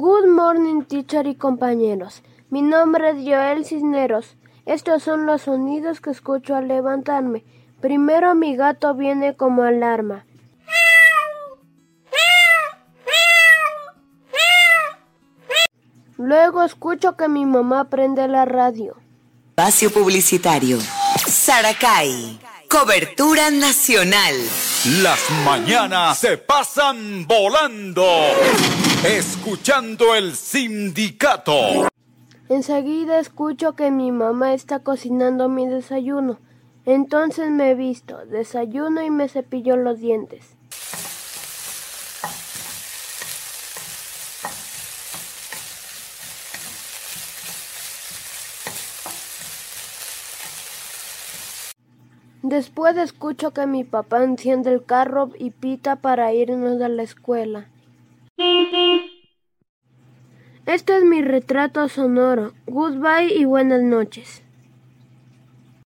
Good morning, teacher y compañeros. Mi nombre es Joel Cisneros. Estos son los sonidos que escucho al levantarme. Primero mi gato viene como alarma. Luego escucho que mi mamá prende la radio. Espacio publicitario. Saracay. Cobertura nacional. Las mañanas se pasan volando. Escuchando el sindicato. Enseguida escucho que mi mamá está cocinando mi desayuno. Entonces me visto, desayuno y me cepillo los dientes. Después escucho que mi papá enciende el carro y pita para irnos a la escuela. Este es mi retrato sonoro. Goodbye y buenas noches.